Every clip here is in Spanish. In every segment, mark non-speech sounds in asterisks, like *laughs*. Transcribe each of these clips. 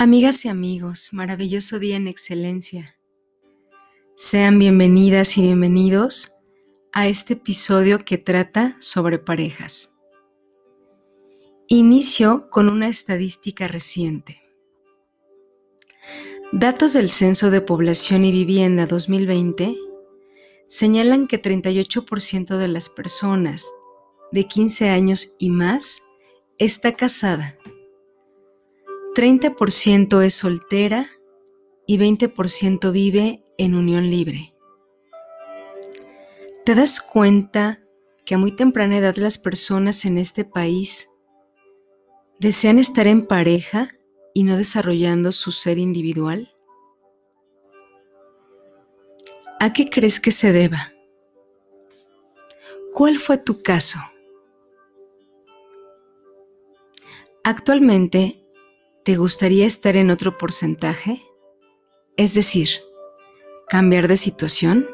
Amigas y amigos, maravilloso día en excelencia. Sean bienvenidas y bienvenidos a este episodio que trata sobre parejas. Inicio con una estadística reciente. Datos del Censo de Población y Vivienda 2020 señalan que 38% de las personas de 15 años y más está casada 30% es soltera y 20% vive en unión libre. ¿Te das cuenta que a muy temprana edad las personas en este país desean estar en pareja y no desarrollando su ser individual? ¿A qué crees que se deba? ¿Cuál fue tu caso? Actualmente ¿Te gustaría estar en otro porcentaje? Es decir, cambiar de situación.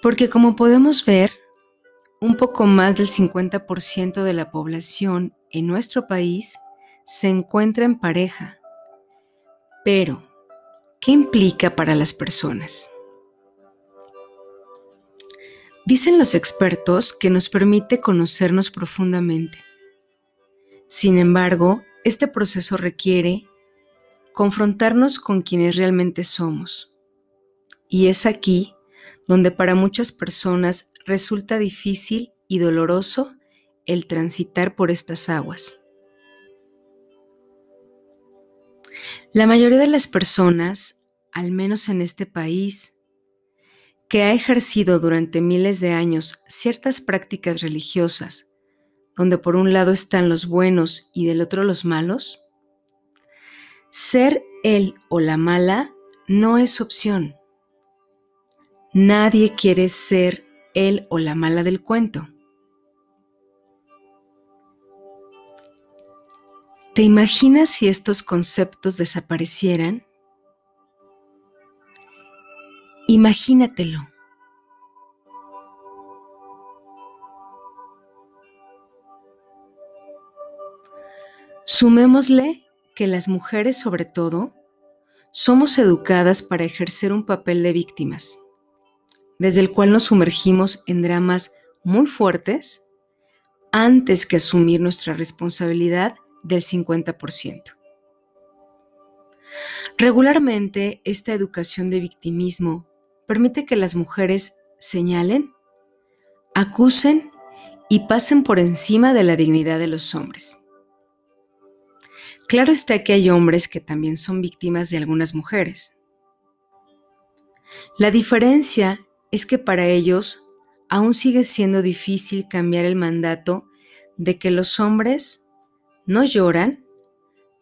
Porque como podemos ver, un poco más del 50% de la población en nuestro país se encuentra en pareja. Pero, ¿qué implica para las personas? Dicen los expertos que nos permite conocernos profundamente sin embargo, este proceso requiere confrontarnos con quienes realmente somos. Y es aquí donde para muchas personas resulta difícil y doloroso el transitar por estas aguas. La mayoría de las personas, al menos en este país, que ha ejercido durante miles de años ciertas prácticas religiosas donde por un lado están los buenos y del otro los malos? Ser él o la mala no es opción. Nadie quiere ser él o la mala del cuento. ¿Te imaginas si estos conceptos desaparecieran? Imagínatelo. Sumémosle que las mujeres sobre todo somos educadas para ejercer un papel de víctimas, desde el cual nos sumergimos en dramas muy fuertes antes que asumir nuestra responsabilidad del 50%. Regularmente, esta educación de victimismo permite que las mujeres señalen, acusen y pasen por encima de la dignidad de los hombres. Claro está que hay hombres que también son víctimas de algunas mujeres. La diferencia es que para ellos aún sigue siendo difícil cambiar el mandato de que los hombres no lloran,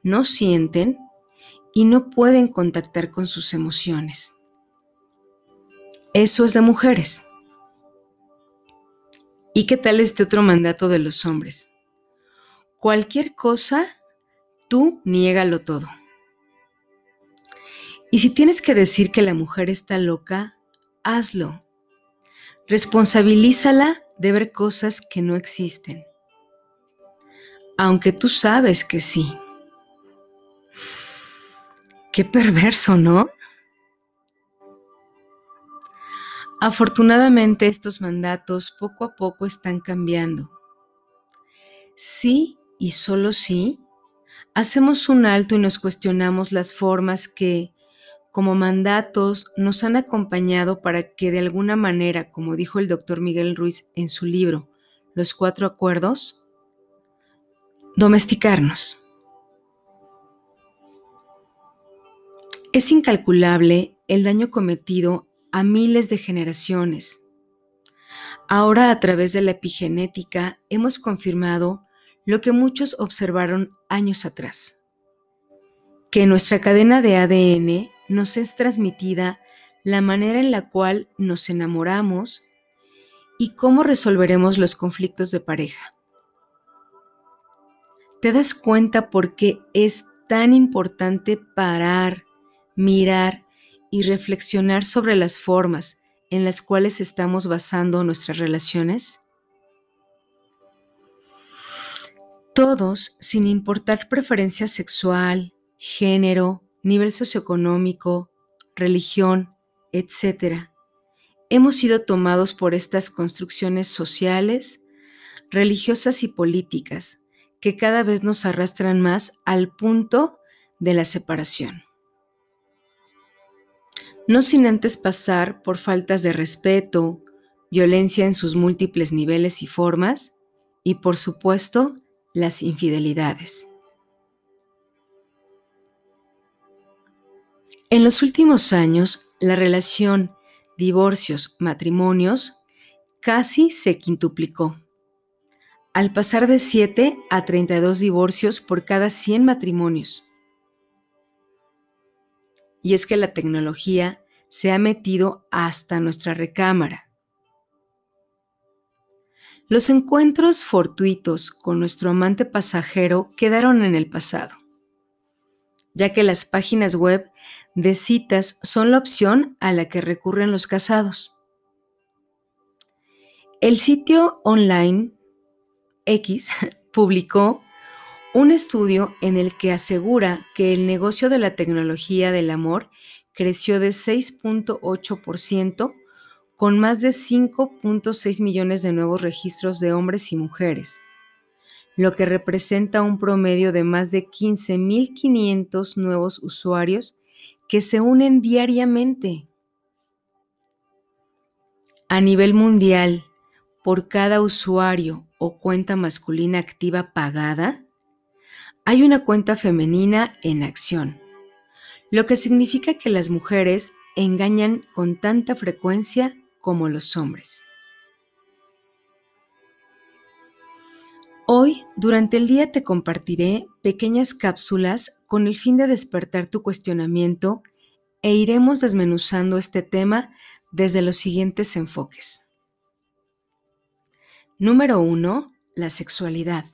no sienten y no pueden contactar con sus emociones. Eso es de mujeres. ¿Y qué tal este otro mandato de los hombres? Cualquier cosa Tú niégalo todo. Y si tienes que decir que la mujer está loca, hazlo. Responsabilízala de ver cosas que no existen. Aunque tú sabes que sí. Qué perverso, ¿no? Afortunadamente estos mandatos poco a poco están cambiando. Sí y solo sí hacemos un alto y nos cuestionamos las formas que, como mandatos, nos han acompañado para que de alguna manera, como dijo el doctor Miguel Ruiz en su libro, Los Cuatro Acuerdos, domesticarnos. Es incalculable el daño cometido a miles de generaciones. Ahora a través de la epigenética hemos confirmado lo que muchos observaron años atrás, que nuestra cadena de ADN nos es transmitida la manera en la cual nos enamoramos y cómo resolveremos los conflictos de pareja. ¿Te das cuenta por qué es tan importante parar, mirar y reflexionar sobre las formas en las cuales estamos basando nuestras relaciones? Todos, sin importar preferencia sexual, género, nivel socioeconómico, religión, etc., hemos sido tomados por estas construcciones sociales, religiosas y políticas que cada vez nos arrastran más al punto de la separación. No sin antes pasar por faltas de respeto, violencia en sus múltiples niveles y formas, y por supuesto, las infidelidades. En los últimos años, la relación divorcios, matrimonios, casi se quintuplicó, al pasar de 7 a 32 divorcios por cada 100 matrimonios. Y es que la tecnología se ha metido hasta nuestra recámara. Los encuentros fortuitos con nuestro amante pasajero quedaron en el pasado, ya que las páginas web de citas son la opción a la que recurren los casados. El sitio online X *laughs* publicó un estudio en el que asegura que el negocio de la tecnología del amor creció de 6.8% con más de 5.6 millones de nuevos registros de hombres y mujeres, lo que representa un promedio de más de 15.500 nuevos usuarios que se unen diariamente. A nivel mundial, por cada usuario o cuenta masculina activa pagada, hay una cuenta femenina en acción, lo que significa que las mujeres engañan con tanta frecuencia como los hombres. Hoy, durante el día, te compartiré pequeñas cápsulas con el fin de despertar tu cuestionamiento e iremos desmenuzando este tema desde los siguientes enfoques. Número uno, la sexualidad,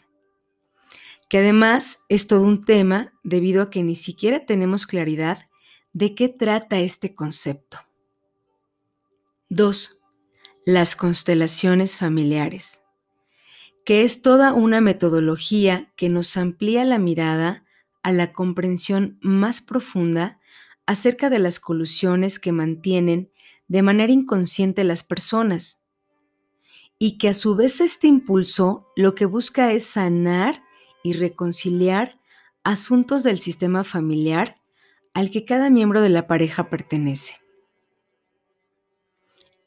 que además es todo un tema debido a que ni siquiera tenemos claridad de qué trata este concepto. Dos, Las constelaciones familiares que es toda una metodología que nos amplía la mirada a la comprensión más profunda acerca de las colusiones que mantienen de manera inconsciente las personas y que a su vez este impulso lo que busca es sanar y reconciliar asuntos del sistema familiar al que cada miembro de la pareja pertenece.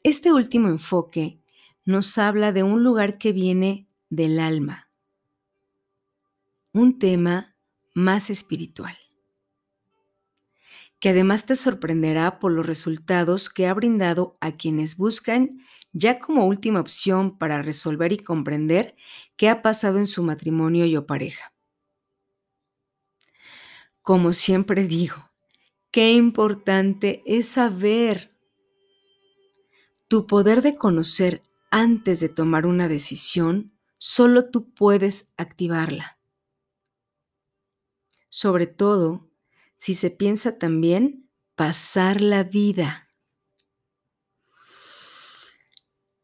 Este último enfoque nos habla de un lugar que viene del alma, un tema más espiritual, que además te sorprenderá por los resultados que ha brindado a quienes buscan ya como última opción para resolver y comprender qué ha pasado en su matrimonio y o pareja. Como siempre digo, qué importante es saber tu poder de conocer antes de tomar una decisión Solo tú puedes activarla. Sobre todo si se piensa también pasar la vida.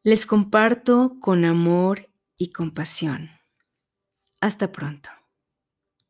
Les comparto con amor y compasión. Hasta pronto.